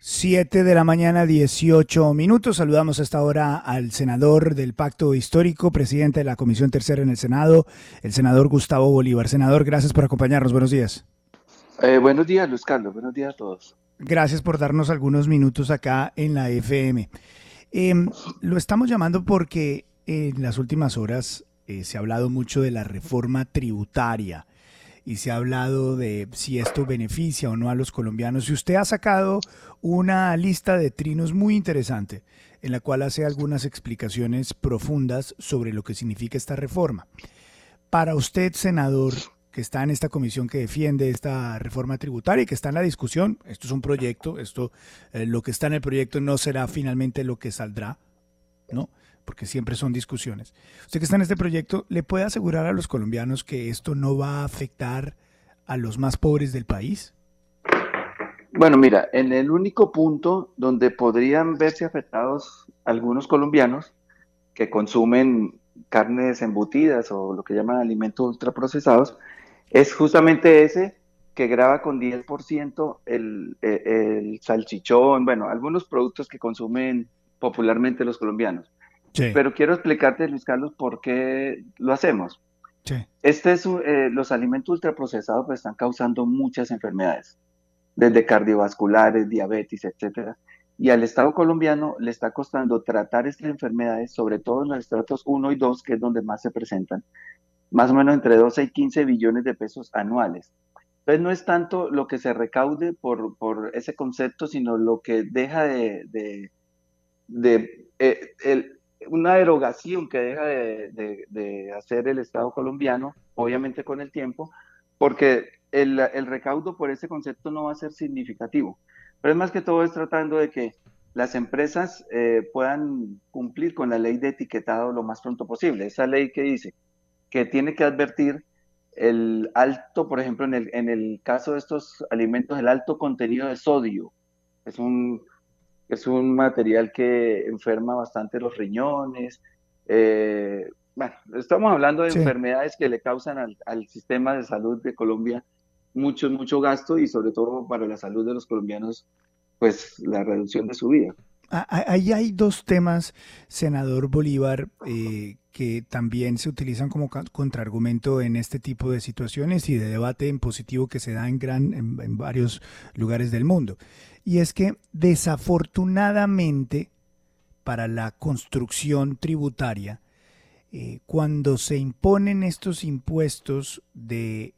7 de la mañana, 18 minutos. Saludamos a esta hora al senador del Pacto Histórico, presidente de la Comisión Tercera en el Senado, el senador Gustavo Bolívar. Senador, gracias por acompañarnos. Buenos días. Eh, buenos días, Luis Carlos. Buenos días a todos. Gracias por darnos algunos minutos acá en la FM. Eh, lo estamos llamando porque en las últimas horas eh, se ha hablado mucho de la reforma tributaria y se ha hablado de si esto beneficia o no a los colombianos. Y usted ha sacado una lista de trinos muy interesante en la cual hace algunas explicaciones profundas sobre lo que significa esta reforma. Para usted, senador, que está en esta comisión que defiende esta reforma tributaria y que está en la discusión, esto es un proyecto, esto eh, lo que está en el proyecto no será finalmente lo que saldrá, ¿no? Porque siempre son discusiones. Usted que está en este proyecto, ¿le puede asegurar a los colombianos que esto no va a afectar a los más pobres del país? Bueno, mira, en el único punto donde podrían verse afectados algunos colombianos que consumen carnes embutidas o lo que llaman alimentos ultraprocesados, es justamente ese que graba con 10% el, el, el salchichón, bueno, algunos productos que consumen popularmente los colombianos. Pero quiero explicarte, Luis Carlos, por qué lo hacemos. Este es, eh, los alimentos ultraprocesados pues, están causando muchas enfermedades, desde cardiovasculares, diabetes, etcétera. Y al Estado colombiano le está costando tratar estas enfermedades, sobre todo en los estratos 1 y 2, que es donde más se presentan, más o menos entre 12 y 15 billones de pesos anuales. Entonces no es tanto lo que se recaude por, por ese concepto, sino lo que deja de, de, de eh, el, una derogación que deja de, hacer el Estado colombiano, obviamente con el tiempo, porque el, recaudo por ese concepto no va a ser significativo. Pero es más que todo es tratando de que las empresas eh, puedan cumplir con la ley de etiquetado lo más pronto posible. Esa ley que dice que tiene que advertir el alto, por ejemplo, en el, en el caso de estos alimentos, el alto contenido de sodio. Es un, es un material que enferma bastante los riñones. Eh, bueno, estamos hablando de enfermedades que le causan al, sistema de salud de Colombia mucho, mucho gasto y sobre todo para la salud de los colombianos, pues la reducción de su vida. Ah, ah, ahí hay dos temas, senador Bolívar, eh, que también se utilizan como contraargumento en este tipo de situaciones y de debate en positivo que se da en, gran, en varios lugares del mundo. Y es que desafortunadamente para la construcción tributaria, eh, cuando se imponen estos impuestos de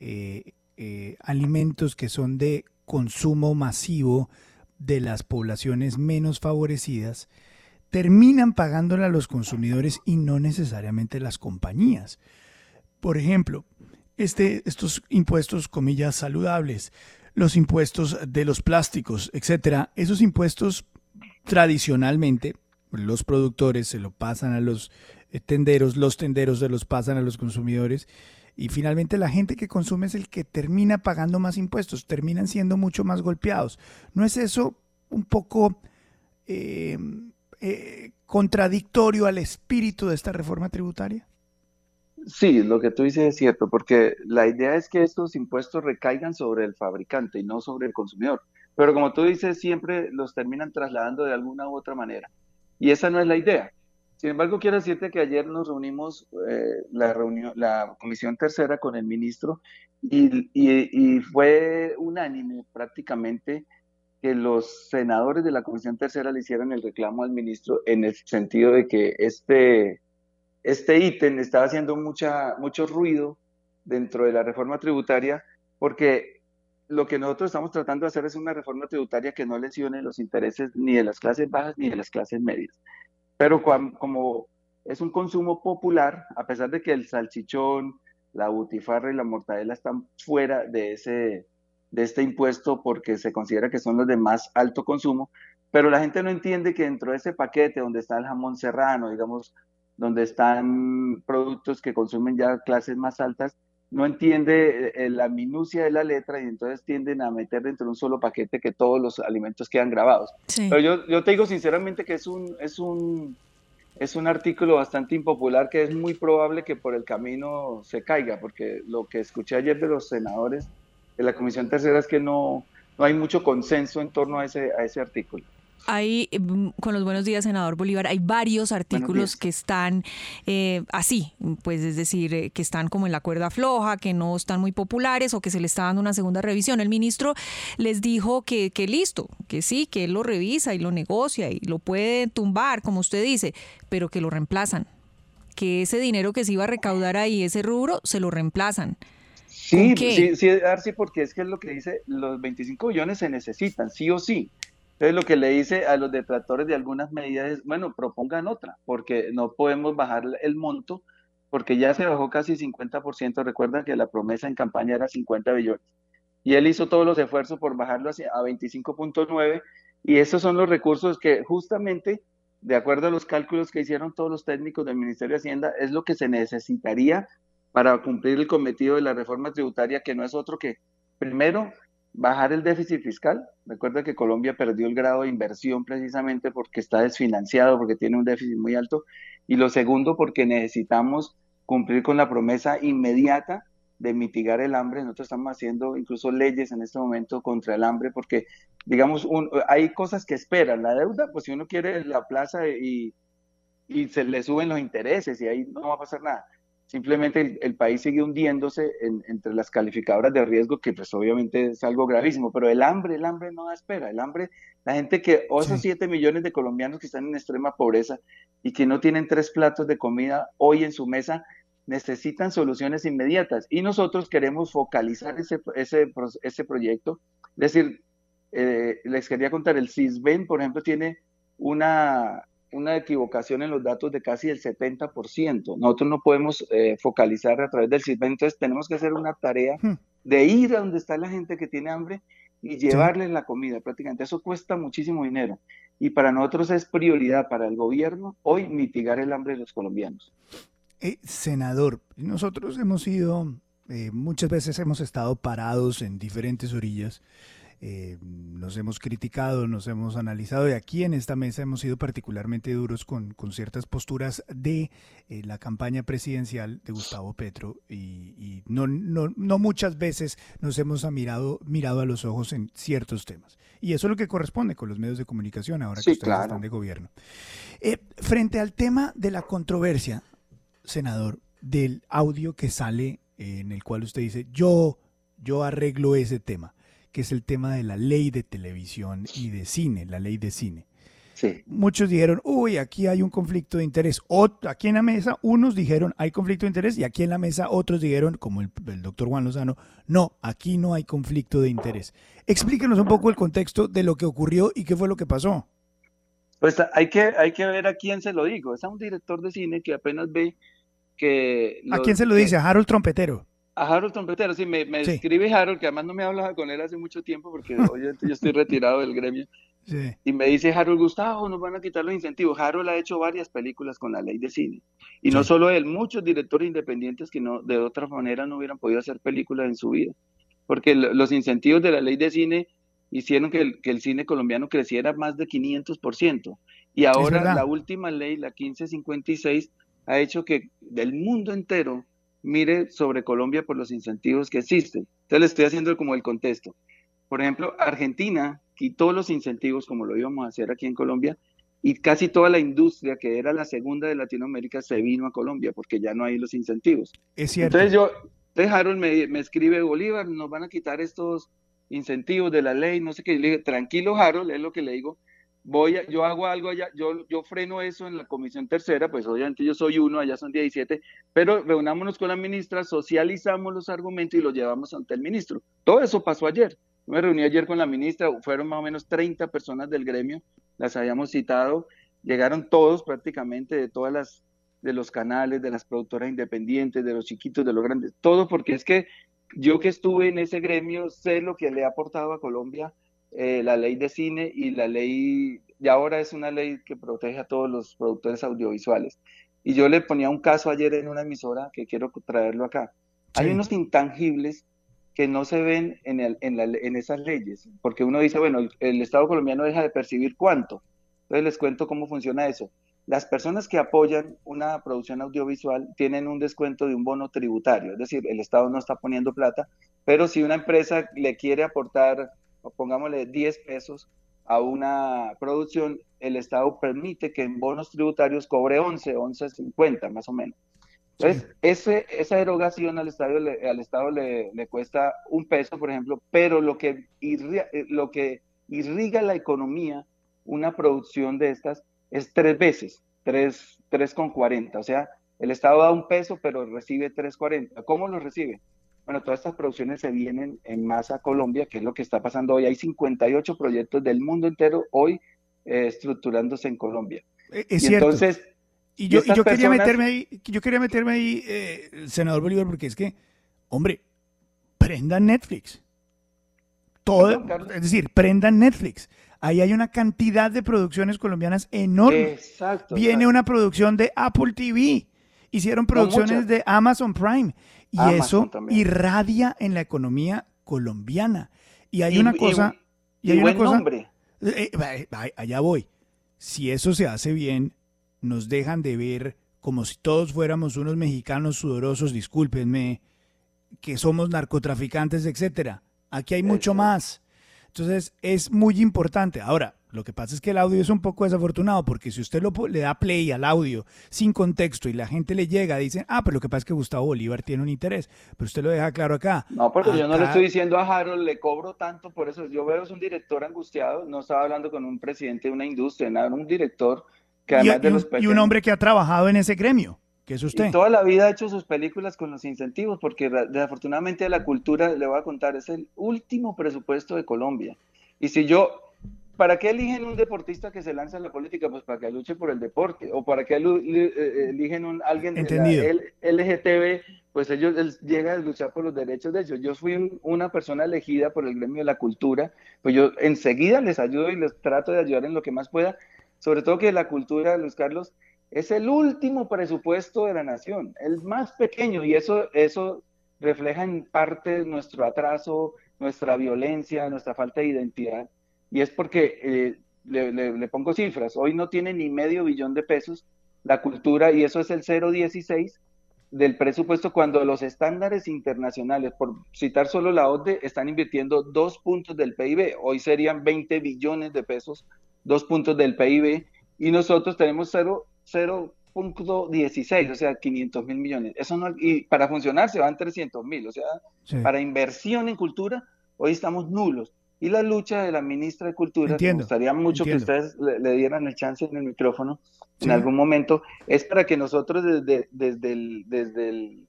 eh, alimentos que son de consumo masivo de las poblaciones menos favorecidas, terminan pagándola a los consumidores y no necesariamente las compañías. Por ejemplo, este, estos impuestos, comillas, saludables, los impuestos de los plásticos, etcétera. Esos impuestos tradicionalmente los productores se lo pasan a los eh, tenderos, los tenderos se los pasan a los consumidores y finalmente la gente que consume es el que termina pagando más impuestos, terminan siendo mucho más golpeados. ¿No es eso un poco eh, eh, contradictorio al espíritu de esta reforma tributaria? Sí, lo que tú dices es cierto, porque la idea es que estos impuestos recaigan sobre el fabricante y no sobre el consumidor. Pero como tú dices, siempre los terminan trasladando de alguna u otra manera. Y esa no es la idea. Sin embargo, quiero decirte que ayer nos reunimos eh, la reunión, la comisión tercera con el ministro y, y, fue unánime prácticamente que los senadores de la Comisión Tercera le hicieran el reclamo al ministro en el sentido de que este, este ítem estaba haciendo mucha, mucho ruido dentro de la reforma tributaria porque lo que nosotros estamos tratando de hacer es una reforma tributaria que no lesione los intereses ni de las clases bajas ni de las clases medias. Pero como es un consumo popular, a pesar de que el salchichón, la butifarra y la mortadela están fuera de, ese, de este impuesto porque se considera que son los de más alto consumo, pero la gente no entiende que dentro de ese paquete donde está el jamón serrano, digamos, donde están productos que consumen ya clases más altas, no entiende eh, la minucia de la letra y entonces tienden a meter dentro de un solo paquete que todos los alimentos quedan grabados. Pero yo, yo te digo sinceramente que es un, es un es un artículo bastante impopular que es muy probable que por el camino se caiga, porque lo que escuché ayer de los senadores de la Comisión Tercera es que no, no hay mucho consenso en torno a ese, a ese artículo. Hay, mm, con los buenos días, senador Bolívar, hay varios artículos que están eh, así, pues es decir, eh, que están como en la cuerda floja, que no están muy populares o que se le está dando una segunda revisión. El ministro les dijo que, que listo, que sí, que él lo revisa y lo negocia y lo puede tumbar, como usted dice, pero que lo reemplazan. Que ese dinero que se iba a recaudar ahí, ese rubro, se lo reemplazan. Sí, sí, sí, porque es que es lo que dice, los 25 millones se necesitan, sí o sí. Entonces lo que le dice a los detractores de algunas medidas es, bueno, propongan otra, porque no podemos bajar el monto, porque ya se bajó casi 50%, recuerdan que la promesa en campaña era 50 billones, y él hizo todos los esfuerzos por bajarlo a 25.9, y esos son los recursos que justamente, de acuerdo a los cálculos que hicieron todos los técnicos del Ministerio de Hacienda, es lo que se necesitaría para cumplir el cometido de la reforma tributaria, que no es otro que, primero, bajar el déficit fiscal. Recuerda que Colombia perdió el grado de inversión precisamente porque está desfinanciado, porque tiene un déficit muy alto. Y lo segundo, porque necesitamos cumplir con la promesa inmediata de mitigar el hambre. Nosotros estamos haciendo incluso leyes en este momento contra el hambre porque, digamos, hay cosas que esperan. La deuda, pues si uno quiere la plaza y, y se le suben los intereses y ahí no va a pasar nada. Simplemente el, país sigue hundiéndose entre las calificadoras de riesgo, que pues obviamente es algo gravísimo, pero el hambre, el hambre no da espera, el hambre, la gente que, o esos 7 millones de colombianos que están en extrema pobreza y que no tienen tres platos de comida hoy en su mesa, necesitan soluciones inmediatas y nosotros queremos focalizar ese, ese, ese proyecto. Es decir, eh, les quería contar, el CISBEN, por ejemplo, tiene una una equivocación en los datos de casi el 70%. Nosotros no podemos eh, focalizar a través del CISBEN, entonces tenemos que hacer una tarea hmm. de ir a donde está la gente que tiene hambre y llevarles la comida prácticamente. Eso cuesta muchísimo dinero y para nosotros es prioridad para el gobierno hoy mitigar el hambre de los colombianos. Eh, senador, nosotros hemos ido, eh, muchas veces hemos estado parados en diferentes orillas eh, nos hemos criticado, nos hemos analizado y aquí en esta mesa hemos sido particularmente duros con, ciertas posturas de eh, la campaña presidencial de Gustavo Petro y, no, no, no, muchas veces nos hemos mirado, mirado a los ojos en ciertos temas. Y eso es lo que corresponde con los medios de comunicación ahora que ustedes están de gobierno. Eh, frente al tema de la controversia, senador, del audio que sale en el cual usted dice, yo, yo arreglo ese tema que es el tema de la ley de televisión y de cine, la ley de cine. Sí. Muchos dijeron, uy, aquí hay un conflicto de interés. aquí en la mesa, unos dijeron, hay conflicto de interés, y aquí en la mesa otros dijeron, como el, doctor Juan Lozano, no, aquí no hay conflicto de interés. Explíquenos un poco el contexto de lo que ocurrió y qué fue lo que pasó. Pues hay que, hay que ver a quién se lo digo. Es a un director de cine que apenas ve que... ¿A quién se lo dice? ¿A Harold Trompetero? A Harold Trompetero, sí, me, escribe Harold, que además no me hablaba con él hace mucho tiempo porque yo estoy retirado del gremio. Y me dice Harold Gustavo, nos van a quitar los incentivos. Harold ha hecho varias películas con la ley de cine. Y no solo él, muchos directores independientes que no, de otra manera no hubieran podido hacer películas en su vida. Porque los incentivos de la ley de cine hicieron que el, que el cine colombiano creciera más de 500%. Y ahora la última ley, la 1556, ha hecho que del mundo entero mire sobre Colombia por los incentivos que existen. Entonces le estoy haciendo como el contexto. Por ejemplo, Argentina quitó los incentivos como lo íbamos a hacer aquí en Colombia y casi toda la industria que era la segunda de Latinoamérica se vino a Colombia porque ya no hay los incentivos. Es cierto. Entonces yo, entonces Harold me, me escribe Bolívar, nos van a quitar estos incentivos de la ley, no sé qué. le dije, tranquilo, Harold, es lo que le digo. Voy a, yo hago algo allá, yo, yo freno eso en la comisión tercera, pues obviamente yo soy uno, allá son 17, pero reunámonos con la ministra, socializamos los argumentos y los llevamos ante el ministro. Todo eso pasó ayer. me reuní ayer con la ministra, fueron más o menos 30 personas del gremio, las habíamos citado, llegaron todos prácticamente de todas las de los canales, de las productoras independientes, de los chiquitos, de los grandes, todo porque es que yo que estuve en ese gremio sé lo que le ha aportado a Colombia eh, la ley de cine y la ley, y ahora es una ley que protege a todos los productores audiovisuales. Y yo le ponía un caso ayer en una emisora que quiero traerlo acá. Hay unos intangibles que no se ven en, el, en, la, en, esas leyes, porque uno dice, bueno, el Estado colombiano deja de percibir cuánto. Entonces les cuento cómo funciona eso. Las personas que apoyan una producción audiovisual tienen un descuento de un bono tributario, es decir, el Estado no está poniendo plata, pero si una empresa le quiere aportar, pongámosle 10 pesos a una producción, el Estado permite que en bonos tributarios cobre 11, 11.50 más o menos. Entonces, ese, esa erogación al Estado, le, al Estado le, le, cuesta un peso, por ejemplo, pero lo que, irriga, lo que irriga la economía, una producción de estas, es tres veces, tres, tres con cuarenta. O sea, el Estado da un peso, pero recibe 3.40. ¿Cómo lo recibe? Bueno, todas estas producciones se vienen en masa a Colombia, que es lo que está pasando hoy. Hay 58 proyectos del mundo entero hoy eh, estructurándose en Colombia. Eh, Es, y cierto. Entonces, y yo, y yo personas... quería meterme ahí, yo quería meterme ahí, eh, senador Bolívar, porque es que, hombre, prendan Netflix. Todo, es decir, prendan Netflix. Ahí hay una cantidad de producciones colombianas enorme. Exacto. Viene exacto. una producción de Apple TV. Hicieron producciones de Amazon Prime. Y Amazon eso también. irradia en la economía colombiana. Y hay y, una cosa. Y, y hay buen una cosa. Nombre. Eh, allá voy. Si eso se hace bien, nos dejan de ver como si todos fuéramos unos mexicanos sudorosos, discúlpenme, que somos narcotraficantes, etcétera. Aquí hay mucho más. Entonces es muy importante. Ahora, lo que pasa es que el audio es un poco desafortunado porque si usted lo, le da play al audio sin contexto y la gente le llega, dicen, ah, pero lo que pasa es que Gustavo Bolívar tiene un interés, pero usted lo deja claro acá. No, porque acá... yo no le estoy diciendo a Harold, le cobro tanto, por eso yo veo es un director angustiado, no estaba hablando con un presidente de una industria, nada, un director que además y, de los pequeños, y un hombre que ha trabajado en ese gremio. que es usted. Y toda la vida ha hecho sus películas con los incentivos, porque desafortunadamente la cultura, le voy a contar, es el último presupuesto de Colombia. Y si yo, ¿para qué eligen un deportista que se lanza en la política? Pues para que luche por el deporte. O para qué eligen un, alguien Entendido. de la LGTB, pues ellos él llega a luchar por los derechos de ellos. Yo fui un, una persona elegida por el gremio de la cultura, pues yo enseguida les ayudo y les trato de ayudar en lo que más pueda. Sobre todo que la cultura, Luis Carlos, es el último presupuesto de la nación, el más pequeño, y eso, eso refleja en parte nuestro atraso, nuestra violencia, nuestra falta de identidad. Y es porque, eh, le, le, le, pongo cifras, hoy no tiene ni medio billón de pesos la cultura y eso es el 0,16 del presupuesto cuando los estándares internacionales, por citar solo la OCDE, están invirtiendo dos puntos del PIB. Hoy serían 20 billones de pesos, dos puntos del PIB, y nosotros tenemos 0.16, o sea, 500 mil millones. Eso no, y para funcionar se van 300 mil, o sea, sí. para inversión en cultura, hoy estamos nulos. Y la lucha de la ministra de Cultura, entiendo, me gustaría mucho entiendo. que ustedes le, le, dieran el chance en el micrófono sí. en algún momento, es para que nosotros desde, desde, el, desde el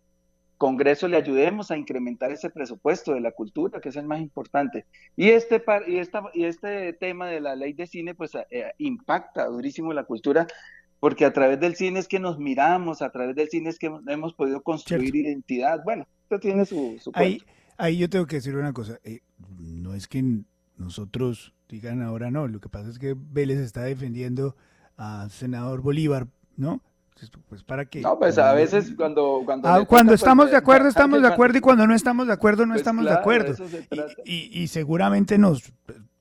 Congreso le ayudemos a incrementar ese presupuesto de la cultura, que es el más importante. Y este, y esta, y este tema de la ley de cine, pues eh, impacta durísimo la cultura, porque a través del cine es que nos miramos, a través del cine es que hemos podido construir Cierto. identidad. Bueno, esto tiene su, su ahí, ahí, yo tengo que decir una cosa. Eh, no es que nosotros digan ahora no, lo que pasa es que Vélez está defendiendo a senador Bolívar, ¿no? Pues para que no pues a veces cuando cuando, ah, cuando toca, estamos pues, de acuerdo estamos de acuerdo y cuando no estamos de acuerdo no pues estamos claro, de acuerdo y, y, y, seguramente nos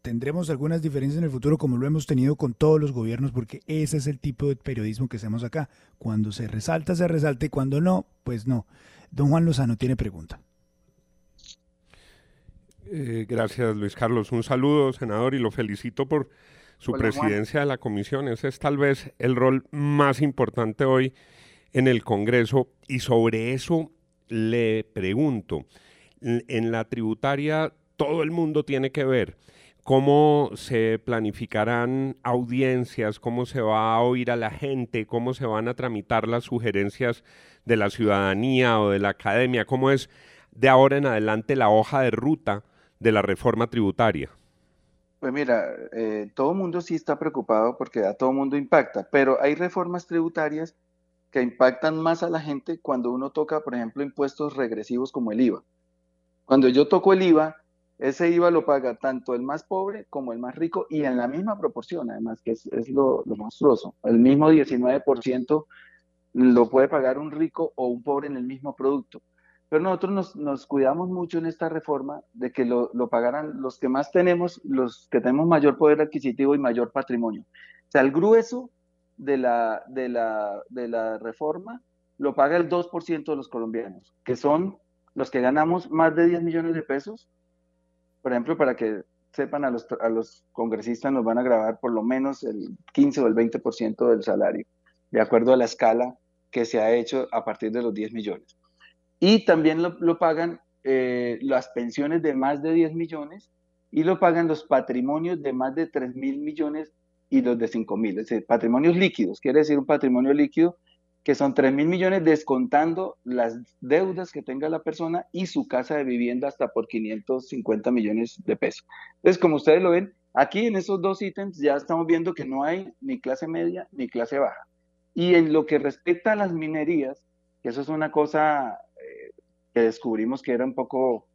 tendremos algunas diferencias en el futuro como lo hemos tenido con todos los gobiernos porque ese es el tipo de periodismo que hacemos acá. Cuando se resalta se resalta y cuando no pues no. Don Juan Lozano tiene pregunta eh, gracias Luis Carlos un saludo senador y lo felicito por su Hola, presidencia Juan. de la comisión. Ese es tal vez el rol más importante hoy en el Congreso y sobre eso le pregunto, en la tributaria todo el mundo tiene que ver. ¿Cómo se planificarán audiencias? ¿Cómo se va a oír a la gente? ¿Cómo se van a tramitar las sugerencias de la ciudadanía o de la academia? ¿Cómo es de ahora en adelante la hoja de ruta de la reforma tributaria? Pues mira, eh, todo el mundo sí está preocupado porque a todo mundo impacta, pero hay reformas tributarias que impactan más a la gente cuando uno toca, por ejemplo, impuestos regresivos como el IVA. Cuando yo toco el IVA, ese IVA lo paga tanto el más pobre como el más rico y en la misma proporción, además, que es, lo, monstruoso. El mismo 19% lo puede pagar un rico o un pobre en el mismo producto. Pero nosotros nos, cuidamos mucho en esta reforma de que lo, lo, pagaran los que más tenemos, los que tenemos mayor poder adquisitivo y mayor patrimonio. O sea, el grueso de la, de la, de la reforma lo paga el 2% de los colombianos, que son los que ganamos más de 10 millones de pesos por ejemplo, para que sepan, a los, a los congresistas nos van a grabar por lo menos el 15 o el 20% del salario, de acuerdo a la escala que se ha hecho a partir de los 10 millones. Y también lo, pagan eh, las pensiones de más de 10 millones y lo pagan los patrimonios de más de 3 mil millones y los de 5 mil, es decir, patrimonios líquidos, quiere decir un patrimonio líquido que son 3 mil millones descontando las deudas que tenga la persona y su casa de vivienda hasta por 550 millones de pesos. Entonces, como ustedes lo ven, aquí en esos dos ítems ya estamos viendo que no hay ni clase media ni clase baja. Y en lo que respecta a las minerías, que eso es una cosa que descubrimos que era un poco,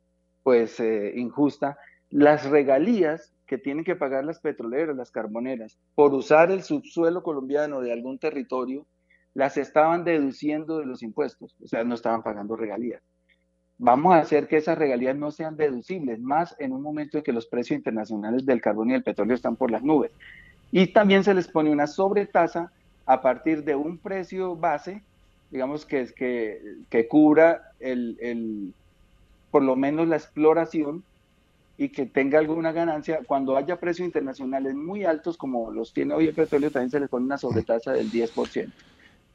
pues, eh, injusta, las regalías que tienen que pagar las petroleras, las carboneras, por usar el subsuelo colombiano de algún territorio, las estaban deduciendo de los impuestos, o sea, no estaban pagando regalías. Vamos a hacer que esas regalías no sean deducibles, más en un momento en que los precios internacionales del carbón y del petróleo están por las nubes. Y también se les pone una sobretasa a partir de un precio base, digamos que que, que cubra el, el, por lo menos la exploración y que tenga alguna ganancia. Cuando haya precios internacionales muy altos, como los tiene hoy el petróleo, también se les pone una sobretasa del 10%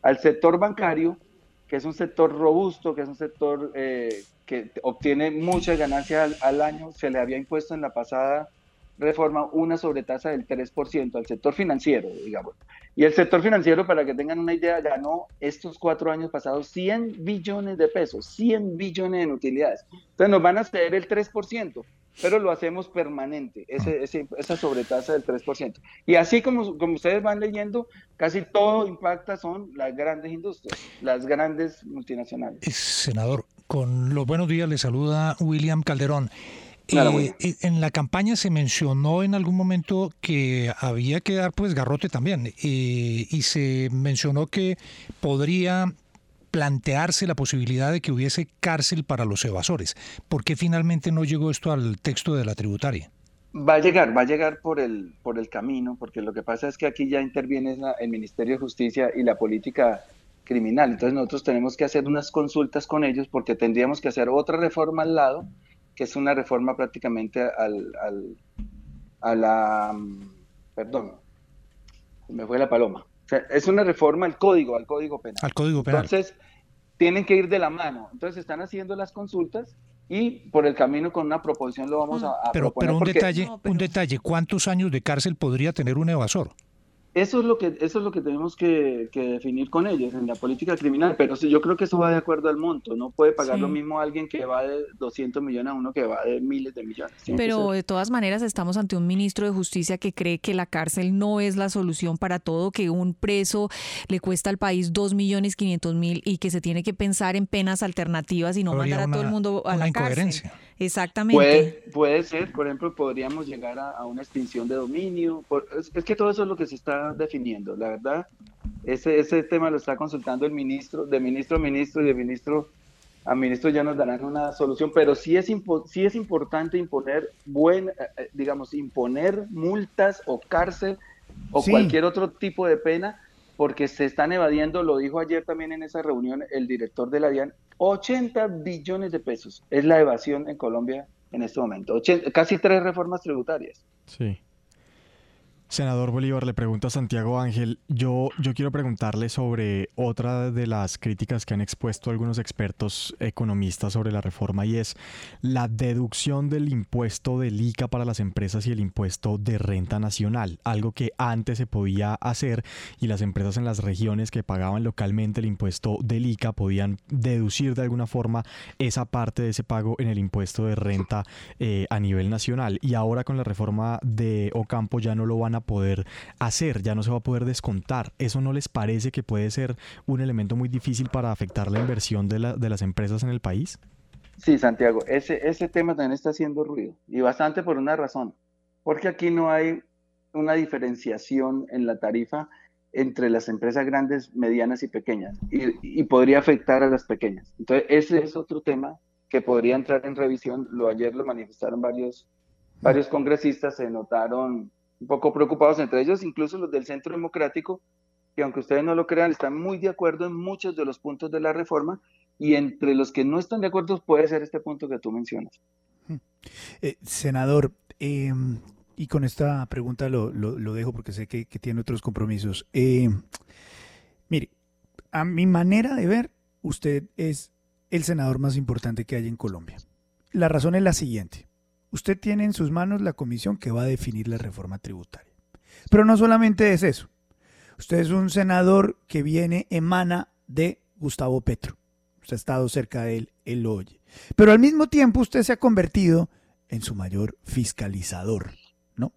al sector bancario, que es un sector robusto, que es un sector eh, que obtiene mucha ganancia al, año, se le había impuesto en la pasada reforma una sobretasa del 3% al sector financiero, digamos. Y el sector financiero, para que tengan una idea, ganó estos cuatro años pasados 100 billones de pesos, 100 billones en utilidades. Entonces nos van a ceder el 3% pero lo hacemos permanente, ese, esa sobretasa del 3%. Y así como, como ustedes van leyendo, casi todo impacta son las grandes industrias, las grandes multinacionales. Senador, con los buenos días le saluda William Calderón. Eh, eh, en la campaña se mencionó en algún momento que había que dar pues garrote también eh, y se mencionó que podría plantearse la posibilidad de que hubiese cárcel para los evasores. ¿Por qué finalmente no llegó esto al texto de la tributaria? Va a llegar, va a llegar por el, por el camino, porque lo que pasa es que aquí ya interviene el Ministerio de Justicia y la política criminal. Entonces nosotros tenemos que hacer unas consultas con ellos porque tendríamos que hacer otra reforma al lado, que es una reforma prácticamente al, al a la, perdón, me fue la paloma, es una reforma al código, al código penal. Al código penal. Entonces, tienen que ir de la mano. Entonces, están haciendo las consultas y por el camino con una proposición lo vamos a, a pero, Pero un detalle, un detalle, ¿cuántos años de cárcel podría tener un evasor? Eso es lo que eso es lo que tenemos que, definir con ellos en la política criminal, pero yo creo que eso va de acuerdo al monto, no puede pagar lo mismo a alguien que va de 200 millones a uno que va de miles de millones. Pero de todas maneras estamos ante un ministro de Justicia que cree que la cárcel no es la solución para todo, que un preso le cuesta al país 2 millones 500 mil y que se tiene que pensar en penas alternativas y no mandar a todo el mundo a la cárcel. Exactamente. Puede, puede ser, por ejemplo, podríamos llegar a, una extinción de dominio. es, que todo eso es lo que se está definiendo. La verdad, ese, ese tema lo está consultando el ministro, de ministro a ministro y de ministro a ministro ya nos darán una solución, pero sí es, sí es importante imponer, buen, eh, eh, digamos, imponer multas o cárcel o cualquier otro tipo de pena porque se están evadiendo, lo dijo ayer también en esa reunión el director de la DIAN, 80 billones de pesos es la evasión en Colombia en este momento, casi tres reformas tributarias. Sí. Senador Bolívar, le pregunto a Santiago Ángel, yo, yo quiero preguntarle sobre otra de las críticas que han expuesto algunos expertos economistas sobre la reforma y es la deducción del impuesto del ICA para las empresas y el impuesto de renta nacional, algo que antes se podía hacer y las empresas en las regiones que pagaban localmente el impuesto del ICA podían deducir de alguna forma esa parte de ese pago en el impuesto de renta eh, a nivel nacional. Y ahora con la reforma de Ocampo ya no lo van a poder hacer, ya no se va a poder descontar. ¿Eso no les parece que puede ser un elemento muy difícil para afectar la inversión de, la, de las empresas en el país? Sí, Santiago, ese, ese tema también está haciendo ruido y bastante por una razón, porque aquí no hay una diferenciación en la tarifa entre las empresas grandes, medianas y pequeñas y, y, podría afectar a las pequeñas. Entonces, ese es otro tema que podría entrar en revisión. Lo ayer lo manifestaron varios, varios congresistas, se notaron un poco preocupados, entre ellos incluso los del Centro Democrático, que aunque ustedes no lo crean, están muy de acuerdo en muchos de los puntos de la reforma y entre los que no están de acuerdo puede ser este punto que tú mencionas. Eh, senador, em, y con esta pregunta lo, lo, dejo porque sé que, que tiene otros compromisos. Eh, mire, a mi manera de ver, usted es el senador más importante que hay en Colombia. La razón es la siguiente usted tiene en sus manos la comisión que va a definir la reforma tributaria. Pero no solamente es eso. Usted es un senador que viene, emana de Gustavo Petro. Usted ha estado cerca de él, él lo oye. Pero al mismo tiempo usted se ha convertido en su mayor fiscalizador, ¿no?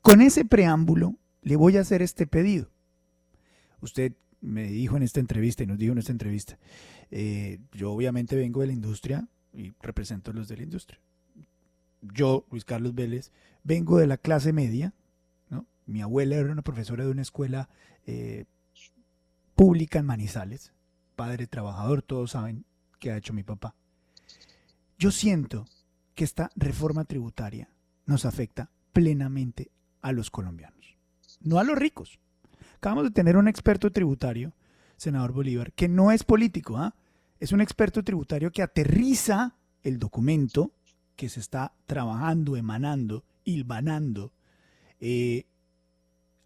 Con ese preámbulo le voy a hacer este pedido. Usted me dijo en esta entrevista y nos dijo en esta entrevista, eh, yo obviamente vengo de la industria y represento a los de la industria yo, Luis Carlos Vélez, vengo de la clase media. Mi abuela era una profesora de una escuela eh, pública en Manizales, padre trabajador, todos saben qué ha hecho mi papá. Yo siento que esta reforma tributaria nos afecta plenamente a los colombianos, no a los ricos. Acabamos de tener un experto tributario, senador Bolívar, que no es político, ¿ah? es un experto tributario que aterriza el documento que se está trabajando, emanando, hilvanando, eh,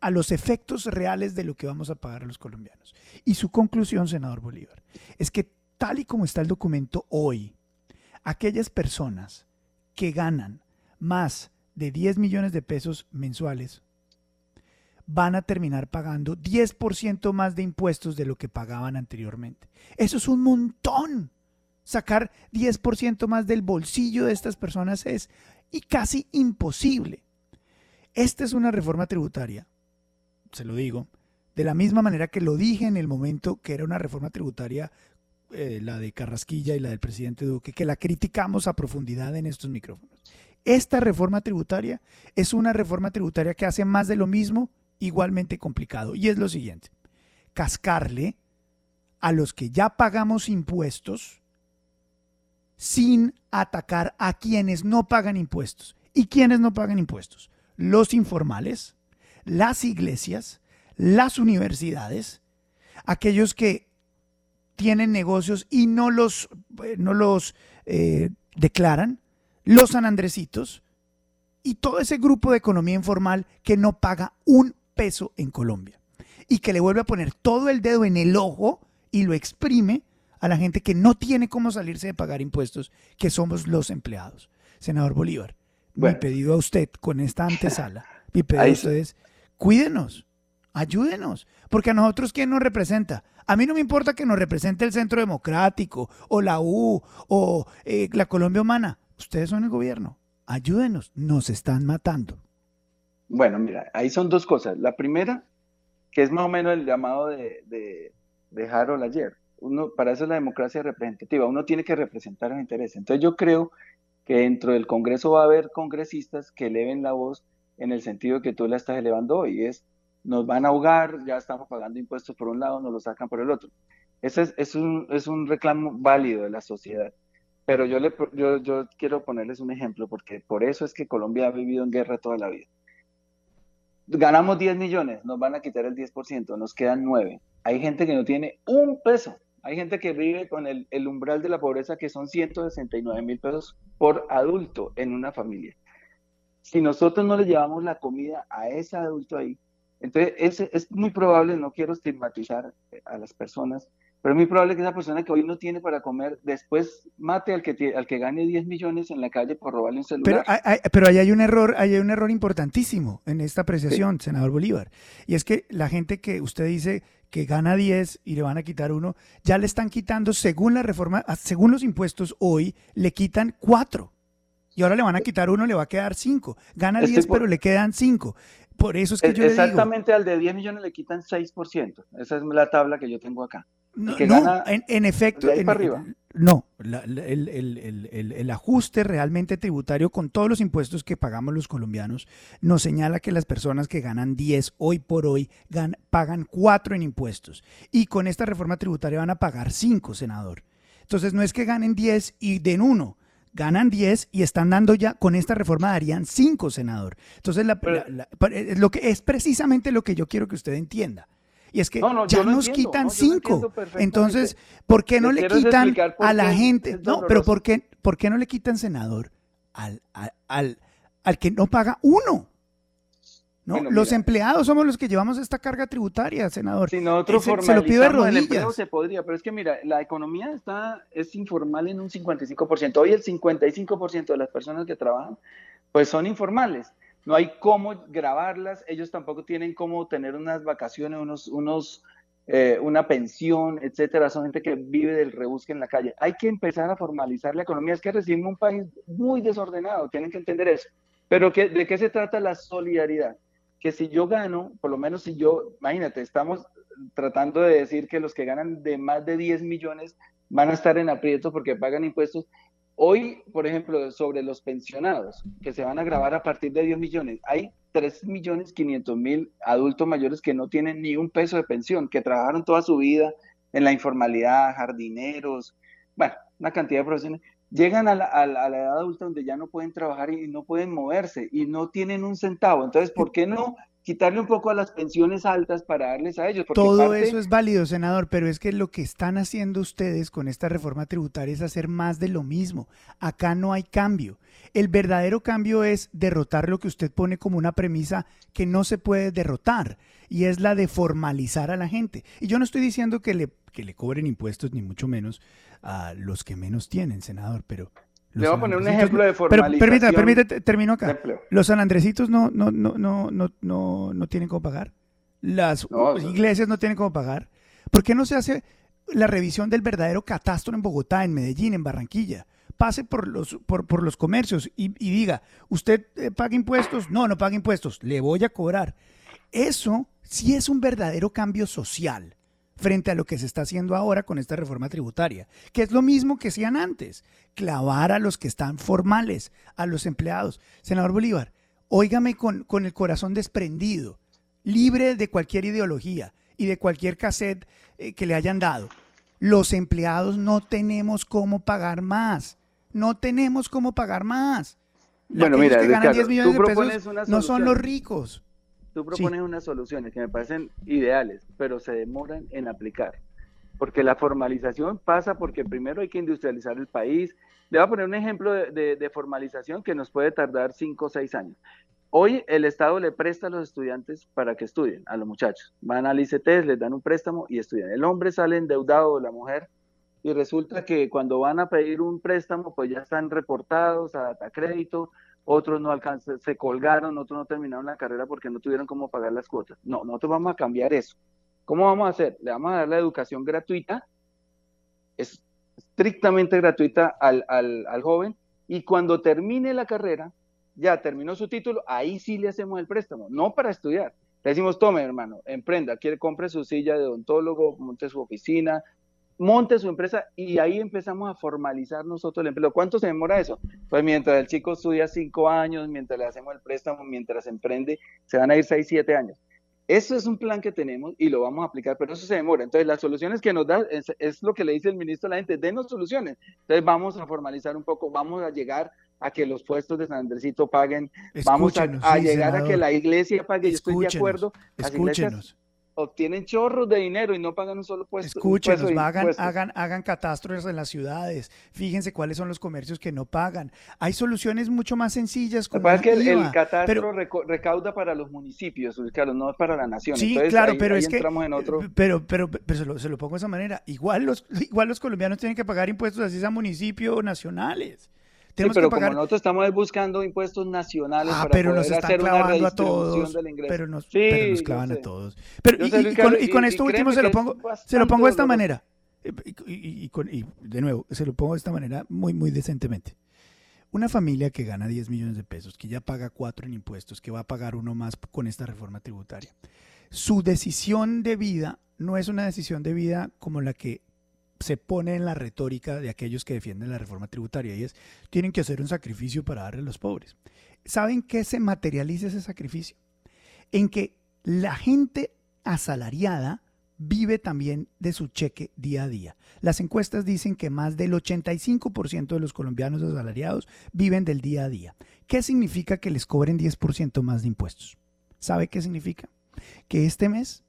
a los efectos reales de lo que vamos a pagar a los colombianos. Y su conclusión, senador Bolívar, es que tal y como está el documento hoy, aquellas personas que ganan más de 10 millones de pesos mensuales van a terminar pagando 10% más de impuestos de lo que pagaban anteriormente. Eso es un montón sacar 10% más del bolsillo de estas personas es y casi imposible. Esta es una reforma tributaria, se lo digo, de la misma manera que lo dije en el momento que era una reforma tributaria, eh, la de Carrasquilla y la del presidente Duque, que la criticamos a profundidad en estos micrófonos. Esta reforma tributaria es una reforma tributaria que hace más de lo mismo, igualmente complicado. Y es lo siguiente, cascarle a los que ya pagamos impuestos, sin atacar a quienes no pagan impuestos. ¿Y quienes no pagan impuestos? Los informales, las iglesias, las universidades, aquellos que tienen negocios y no los, eh, no los eh, declaran, los sanandresitos y todo ese grupo de economía informal que no paga un peso en Colombia y que le vuelve a poner todo el dedo en el ojo y lo exprime a la gente que no tiene cómo salirse de pagar impuestos, que somos los empleados. Senador Bolívar, mi pedido a usted con esta antesala, mi pedido a usted es, cuídenos, ayúdenos, porque a nosotros, ¿quién nos representa? A mí no me importa que nos represente el Centro Democrático, o la U, o eh, la Colombia Humana. Ustedes son el gobierno. Ayúdenos, nos están matando. Bueno, mira, ahí son dos cosas. La primera, que es más o menos el llamado de, de, de Harold ayer uno, para eso es la democracia representativa, uno tiene que representar los intereses. Entonces yo creo que dentro del Congreso va a haber congresistas que eleven la voz en el sentido que tú la estás elevando hoy, es nos van a ahogar, ya estamos pagando impuestos por un lado, nos lo sacan por el otro. Ese es, un, es un reclamo válido de la sociedad. Pero yo, le, yo, yo quiero ponerles un ejemplo, porque por eso es que Colombia ha vivido en guerra toda la vida. Ganamos 10 millones, nos van a quitar el 10%, nos quedan 9. Hay gente que no tiene un peso hay gente que vive con el, umbral de la pobreza que son 169 mil pesos por adulto en una familia. si nosotros no le llevamos la comida a ese adulto ahí, entonces es, es muy probable, no quiero estigmatizar a las personas, pero es muy probable que esa persona que hoy no tiene para comer, después mate al que, al que gane 10 millones en la calle por robarle un celular. Pero, hay, pero ahí hay un error, hay un error importantísimo en esta apreciación, senador Bolívar. Y es que la gente que usted dice que gana 10 y le van a quitar uno, ya le están quitando, según la reforma, según los impuestos hoy, le quitan 4. Y ahora le van a quitar uno, le va a quedar 5. Gana 10, pero le quedan 5. Por eso es que yo Exactamente al de 10 millones le quitan 6%. Esa es la tabla que yo tengo acá. No, en, efecto, no, el, ajuste realmente tributario con todos los impuestos que pagamos los colombianos nos señala que las personas que ganan 10 hoy por hoy pagan 4 en impuestos y con esta reforma tributaria van a pagar 5, senador. Entonces no es que ganen 10 y den 1, ganan 10 y están dando ya, con esta reforma darían 5, senador. Entonces lo que, es precisamente lo que yo quiero que usted entienda y es que ya nos quitan cinco. Entonces, ¿por qué no le quitan a la gente? No, pero ¿por qué, ¿por qué no le quitan senador al, al, al, que no paga uno? ¿no? los empleados somos los que llevamos esta carga tributaria, senador. Si nosotros se lo pido de rodillas. se podría, pero es que mira, la economía está es informal en un 55%. Hoy el 55% de las personas que trabajan pues son informales no hay cómo grabarlas, ellos tampoco tienen cómo tener unas vacaciones, unos, unos, eh, una pensión, etcétera. Son gente que vive del rebusque en la calle. Hay que empezar a formalizar la economía. Es que recibimos un país muy desordenado, tienen que entender eso. Pero ¿de qué se trata la solidaridad? Que si yo gano, por lo menos si yo, imagínate, estamos tratando de decir que los que ganan de más de 10 millones van a estar en aprieto porque pagan impuestos. Hoy, por ejemplo, sobre los pensionados, que se van a grabar a partir de 10 millones, hay 3 millones 500 mil adultos mayores que no tienen ni un peso de pensión, que trabajaron toda su vida en la informalidad, jardineros, bueno, una cantidad de profesiones. Llegan a la, a la edad adulta donde ya no pueden trabajar y no pueden moverse y no tienen un centavo. Entonces, ¿por qué no quitarle un poco a las pensiones altas para darles a ellos. Todo eso es válido, senador, pero es que lo que están haciendo ustedes con esta reforma tributaria es hacer más de lo mismo. Acá no hay cambio. El verdadero cambio es derrotar lo que usted pone como una premisa que no se puede derrotar, y es la de formalizar a la gente. Y yo no estoy diciendo que le, que le cobren impuestos, ni mucho menos a los que menos tienen, senador, pero le voy a poner un ejemplo de formalización. Permítame, permítame, termino acá. Los sanandresitos no, no, no, no, no, no, no tienen cómo pagar. Las iglesias no tienen cómo pagar. ¿Por qué no se hace la revisión del verdadero catastro en Bogotá, en Medellín, en Barranquilla? Pase por los, por, por los comercios y, diga, ¿usted eh, paga impuestos? No, no paga impuestos. Le voy a cobrar. Eso sí es un verdadero cambio social frente a lo que se está haciendo ahora con esta reforma tributaria, que es lo mismo que hacían antes, clavar a los que están formales, a los empleados. Senador Bolívar, óigame con, con el corazón desprendido, libre de cualquier ideología y de cualquier cassette eh, que le hayan dado. Los empleados no tenemos cómo pagar más. No tenemos cómo pagar más. bueno, mira, que ganan 10 millones de pesos no son los ricos. Tú propones unas soluciones que me parecen ideales, pero se demoran en aplicar. Porque la formalización pasa porque primero hay que industrializar el país. Le voy a poner un ejemplo de, formalización que nos puede tardar 5 o 6 años. Hoy el Estado le presta a los estudiantes para que estudien, a los muchachos. Van al ICT, les dan un préstamo y estudian. El hombre sale endeudado, la mujer, y resulta que cuando van a pedir un préstamo, pues ya están reportados a data crédito, otros no alcanzaron, se colgaron, otros no terminaron la carrera porque no tuvieron cómo pagar las cuotas. No, nosotros vamos a cambiar eso. ¿Cómo vamos a hacer? Le vamos a dar la educación gratuita, es estrictamente gratuita al, al, joven, y cuando termine la carrera, ya terminó su título, ahí sí le hacemos el préstamo, no para estudiar. Le decimos, tome hermano, emprenda, quiere, compre su silla de odontólogo, monte su oficina, monte su empresa y ahí empezamos a formalizar nosotros el empleo. ¿Cuánto se demora eso? Pues mientras el chico estudia cinco años, mientras le hacemos el préstamo, mientras emprende, se van a ir seis, siete años. Eso es un plan que tenemos y lo vamos a aplicar, pero eso se demora. Entonces, las soluciones que nos da es, lo que le dice el ministro a la gente, denos soluciones. Entonces, vamos a formalizar un poco, vamos a llegar a que los puestos de San Andresito paguen, vamos a, llegar a que la iglesia pague, yo estoy de acuerdo. Escúchenos. Obtienen chorros de dinero y no pagan un solo puesto. Escúchenos, hagan, hagan, hagan catástrofes en las ciudades. Fíjense cuáles son los comercios que no pagan. Hay soluciones mucho más sencillas. Como Lo que el, el, catastro recauda para los municipios, claro, no para la nación. Sí, claro, pero es que. En otro... Pero, pero, pero, se, lo, se, lo, pongo de esa manera. Igual los, igual los colombianos tienen que pagar impuestos así a municipios nacionales pero como nosotros estamos buscando impuestos nacionales ah, para pero poder nos hacer clavando a todos, Pero nos, pero nos clavan a todos. Pero, y, con, esto último se lo pongo, se lo pongo de esta manera. Y, de nuevo, se lo pongo de esta manera muy, muy decentemente. Una familia que gana 10 millones de pesos, que ya paga 4 en impuestos, que va a pagar uno más con esta reforma tributaria, su decisión de vida no es una decisión de vida como la que se pone en la retórica de aquellos que defienden la reforma tributaria y es, tienen que hacer un sacrificio para darle a los pobres. ¿Saben qué se materializa ese sacrificio? En que la gente asalariada vive también de su cheque día a día. Las encuestas dicen que más del 85% de los colombianos asalariados viven del día a día. ¿Qué significa que les cobren 10% más de impuestos? ¿Sabe qué significa? Que este mes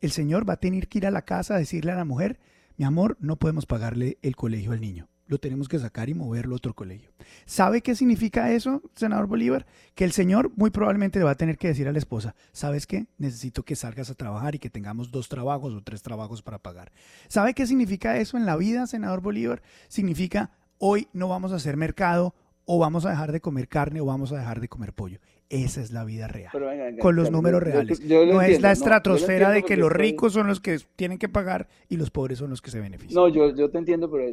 el señor va a tener que ir a la casa a decirle a la mujer, mi amor, no podemos pagarle el colegio al niño. Lo tenemos que sacar y moverlo a otro colegio. ¿Sabe qué significa eso, senador Bolívar? Que el señor muy probablemente le va a tener que decir a la esposa, ¿sabes qué? Necesito que salgas a trabajar y que tengamos dos trabajos o tres trabajos para pagar. ¿Sabe qué significa eso en la vida, senador Bolívar? Significa, hoy no vamos a hacer mercado, o vamos a dejar de comer carne o vamos a dejar de comer pollo. Esa es la vida real. con los números reales. no es la estratosfera de que los ricos son los que tienen que pagar y los pobres son los que se benefician. No, yo, yo te entiendo, pero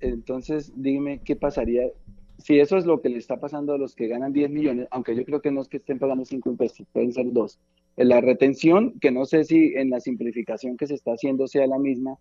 entonces dime qué pasaría si eso es lo que le está pasando a los que ganan 10 millones, aunque yo creo que no es que estén pagando 5 pesos, pueden ser 2. La retención, que no sé si en la simplificación que se está haciendo sea la misma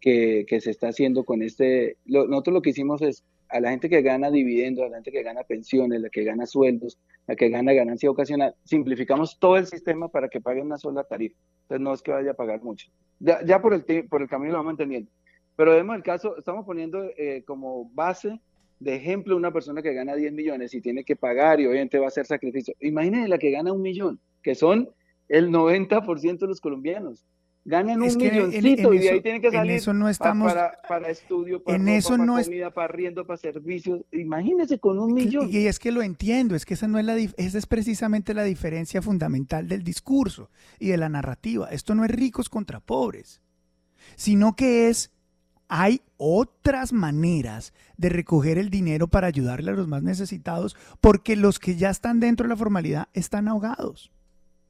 que, que se está haciendo con este. nosotros lo que hicimos es a la gente que gana dividendos, a la gente que gana pensiones, la que gana sueldos, la que gana ganancia ocasional, simplificamos todo el sistema para que paguen una sola tarifa. Entonces no es que vaya a pagar mucho. Ya, por, el, por el camino lo vamos entendiendo. Pero vemos el caso, estamos poniendo eh, como base de ejemplo una persona que gana 10 millones y tiene que pagar y obviamente va a hacer sacrificio. Imagínense la que gana un millón, que son el 90% de los colombianos ganan un milloncito y de ahí tienen que salir eso no estamos, para, para, estudio, para, en eso no comida, para riendo, para servicios. Imagínese con un millón. Y es que lo entiendo, es que esa no es la esa es precisamente la diferencia fundamental del discurso y de la narrativa. Esto no es ricos contra pobres, sino que es hay otras maneras de recoger el dinero para ayudarle a los más necesitados, porque los que ya están dentro de la formalidad están ahogados.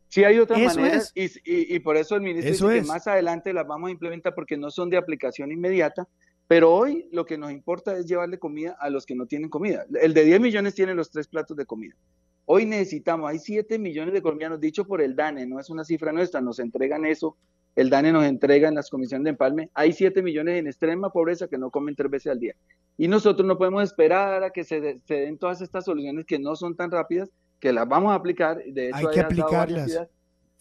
Sí hay otras maneras y, y, por eso el ministro dice que más adelante las vamos a implementar porque no son de aplicación inmediata, pero hoy lo que nos importa es llevarle comida a los que no tienen comida. El de 10 millones tiene los tres platos de comida. Hoy necesitamos, hay 7 millones de colombianos, dicho por el DANE, no es una cifra nuestra, nos entregan eso, el DANE nos entrega en las comisiones de empalme, hay 7 millones en extrema pobreza que no comen tres veces al día. Y nosotros no podemos esperar a que se, se den todas estas soluciones que no son tan rápidas, que las vamos a aplicar, de hecho hay que aplicarlas.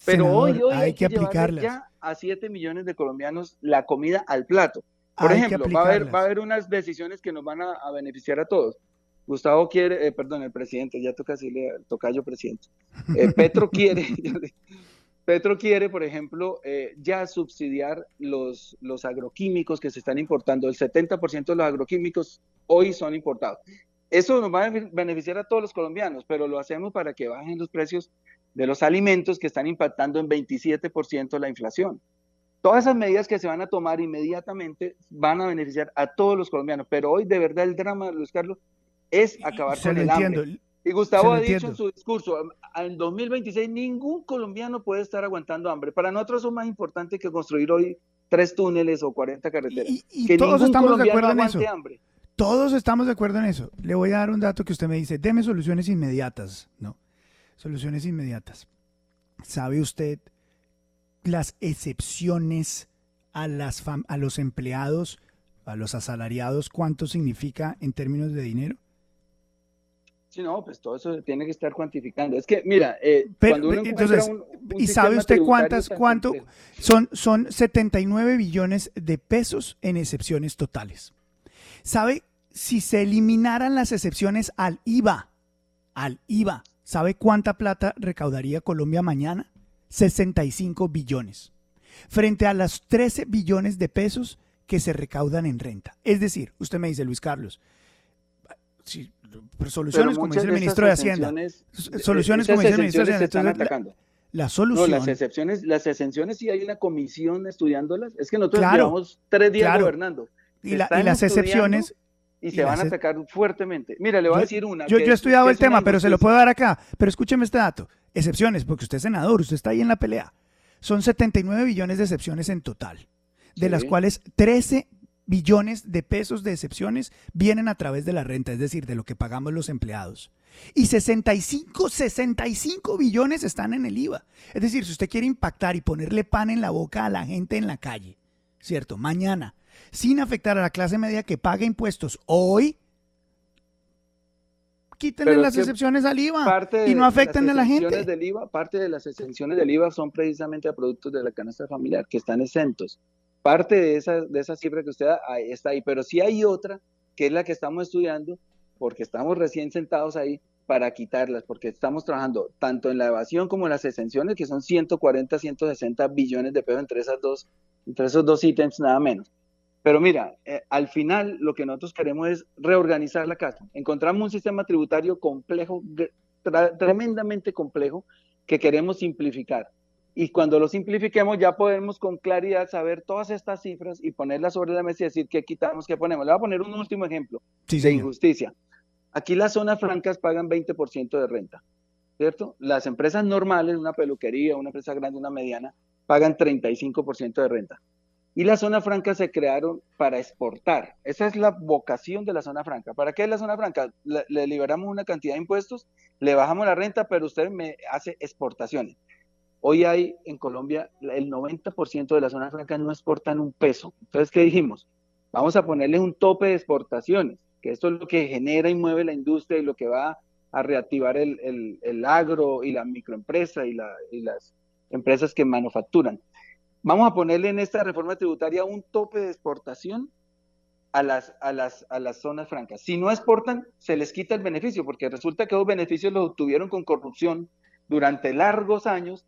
Pero hoy, hoy hay, que, aplicarlas. ya a 7 millones de colombianos la comida al plato. Por ejemplo, va a, haber, va a haber unas decisiones que nos van a, beneficiar a todos. Gustavo quiere, eh, perdón, el presidente, ya toca decirle, toca yo presidente. Eh, Petro quiere, Petro quiere, por ejemplo, eh, ya subsidiar los, los agroquímicos que se están importando. El 70% de los agroquímicos hoy son importados. Eso nos va a beneficiar a todos los colombianos, pero lo hacemos para que bajen los precios de los alimentos que están impactando en 27% la inflación. Todas esas medidas que se van a tomar inmediatamente van a beneficiar a todos los colombianos, pero hoy de verdad el drama, Luis Carlos, es acabar con el hambre. Y Gustavo ha dicho en su discurso, en 2026 ningún colombiano puede estar aguantando hambre. Para nosotros es más importante que construir hoy tres túneles o 40 carreteras. Y, que todos estamos de acuerdo en eso. Hambre. Todos estamos de acuerdo en eso. Le voy a dar un dato que usted me dice, deme soluciones inmediatas, ¿no? Soluciones inmediatas. ¿Sabe usted las excepciones a, las a los empleados, a los asalariados, cuánto significa en términos de dinero? Sí, no, pues todo eso tiene que estar cuantificando. Es que, mira, eh, cuando uno entonces, un, ¿y sabe usted cuántas, cuánto? Son, son 79 billones de pesos en excepciones totales. ¿Sabe si se eliminaran las excepciones al IVA, al IVA, ¿sabe cuánta plata recaudaría Colombia mañana? 65 billones. frente a los 13 billones de pesos que se recaudan en renta. Es decir, usted me dice, Luis Carlos, sí, soluciones como dice el ministro de Hacienda. Soluciones como dice el ministro de Hacienda. La, solución. No, las excepciones, las excepciones sí hay una comisión estudiándolas. Es que nosotros llevamos tres días gobernando. Y, las excepciones y se van a atacar fuertemente. Mira, le voy a decir una. Yo, he estudiado el tema, pero se lo puedo dar acá. Pero escúcheme este dato. Excepciones, porque usted es senador, usted está ahí en la pelea. Son 79 billones de excepciones en total, de las cuales 13 billones de pesos de excepciones vienen a través de la renta, es decir, de lo que pagamos los empleados. Y 65, 65 billones están en el IVA. Es decir, si usted quiere impactar y ponerle pan en la boca a la gente en la calle, ¿cierto? Mañana, sin afectar a la clase media que paga impuestos hoy, quítenle las excepciones al IVA y no afecten a la gente. Del IVA, parte de las exenciones del IVA son precisamente a productos de la canasta familiar que están exentos. Parte de esa, de esa cifra que usted da está ahí, pero sí hay otra que es la que estamos estudiando porque estamos recién sentados ahí para quitarlas, porque estamos trabajando tanto en la evasión como en las exenciones, que son 140, 160 billones de pesos entre, esas dos, entre esos dos ítems, nada menos. Pero mira, eh, al final lo que nosotros queremos es reorganizar la casa. Encontramos un sistema tributario complejo, tremendamente complejo, que queremos simplificar. Y cuando lo simplifiquemos ya podemos con claridad saber todas estas cifras y ponerlas sobre la mesa y decir qué quitamos, qué ponemos. Le voy a poner un último ejemplo de injusticia. Aquí las zonas francas pagan 20% de renta, ¿cierto? Las empresas normales, una peluquería, una empresa grande, una mediana, pagan 35% de renta. Y las zonas francas se crearon para exportar. Esa es la vocación de la zona franca. ¿Para qué es la zona franca? Le, liberamos una cantidad de impuestos, le bajamos la renta, pero usted me hace exportaciones. Hoy hay en Colombia el 90% de las zonas francas no exportan un peso. Entonces, ¿qué dijimos? Vamos a ponerle un tope de exportaciones, que esto es lo que genera y mueve la industria y lo que va a reactivar el, el, agro y la microempresa y, la, y las empresas que manufacturan. Vamos a ponerle en esta reforma tributaria un tope de exportación a las, a las, a las zonas francas. Si no exportan, se les quita el beneficio, porque resulta que los beneficios los obtuvieron con corrupción durante largos años,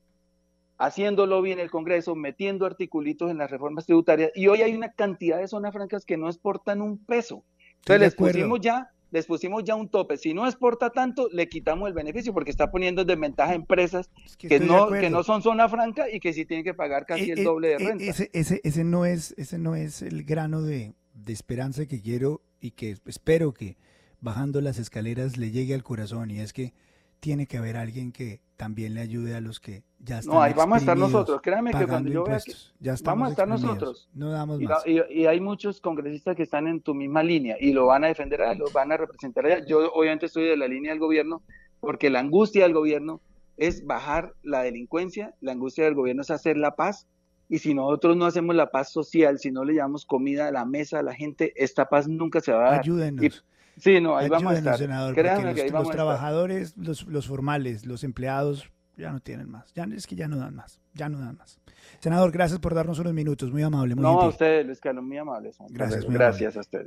haciéndolo bien el Congreso, metiendo articulitos en las reformas tributarias, y hoy hay una cantidad de zonas francas que no exportan un peso. Entonces les pusimos ya les pusimos ya un tope. Si no exporta tanto, le quitamos el beneficio porque está poniendo en desventaja a empresas que, no, que no son zona franca y que sí tienen que pagar casi eh, el eh, doble de eh, renta. Ese, ese, ese, no, es, ese no es el grano de, de esperanza que quiero y que espero que bajando las escaleras le llegue al corazón y es que tiene que haber alguien que también le ayude a los que ya están. No, ahí vamos a estar nosotros. Créanme que cuando yo vea que ya vamos a estar nosotros. No damos y, más. Y, hay muchos congresistas que están en tu misma línea y lo van a defender, lo van a representar allá. Yo obviamente estoy de la línea del gobierno porque la angustia del gobierno es bajar la delincuencia, la angustia del gobierno es hacer la paz y si nosotros no hacemos la paz social, si no le llevamos comida a la mesa a la gente, esta paz nunca se va a dar. Ayúdenos. Sí, no, ahí vamos a estar. Senador, los, los trabajadores, los, los, formales, los empleados ya no tienen más. Ya, es que ya no dan más. Ya no dan más. Senador, gracias por darnos unos minutos. Muy amable. Muy no, a usted, Luis Carlos, muy amable. Gracias. gracias a usted.